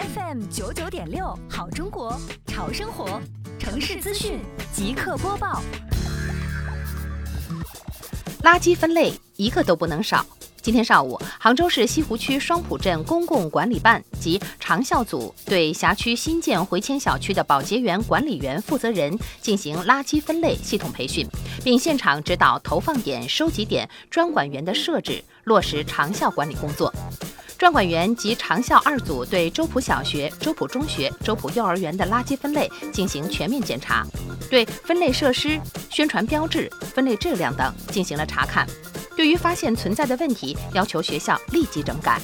FM 九九点六，好中国，潮生活，城市资讯即刻播报。垃圾分类一个都不能少。今天上午，杭州市西湖区双浦镇公共管理办及长效组对辖区新建回迁小区的保洁员、管理员负责人进行垃圾分类系统培训，并现场指导投放点、收集点、专管员的设置，落实长效管理工作。专管员及长校二组对周浦小学、周浦中学、周浦幼儿园的垃圾分类进行全面检查，对分类设施、宣传标志、分类质量等进行了查看。对于发现存在的问题，要求学校立即整改。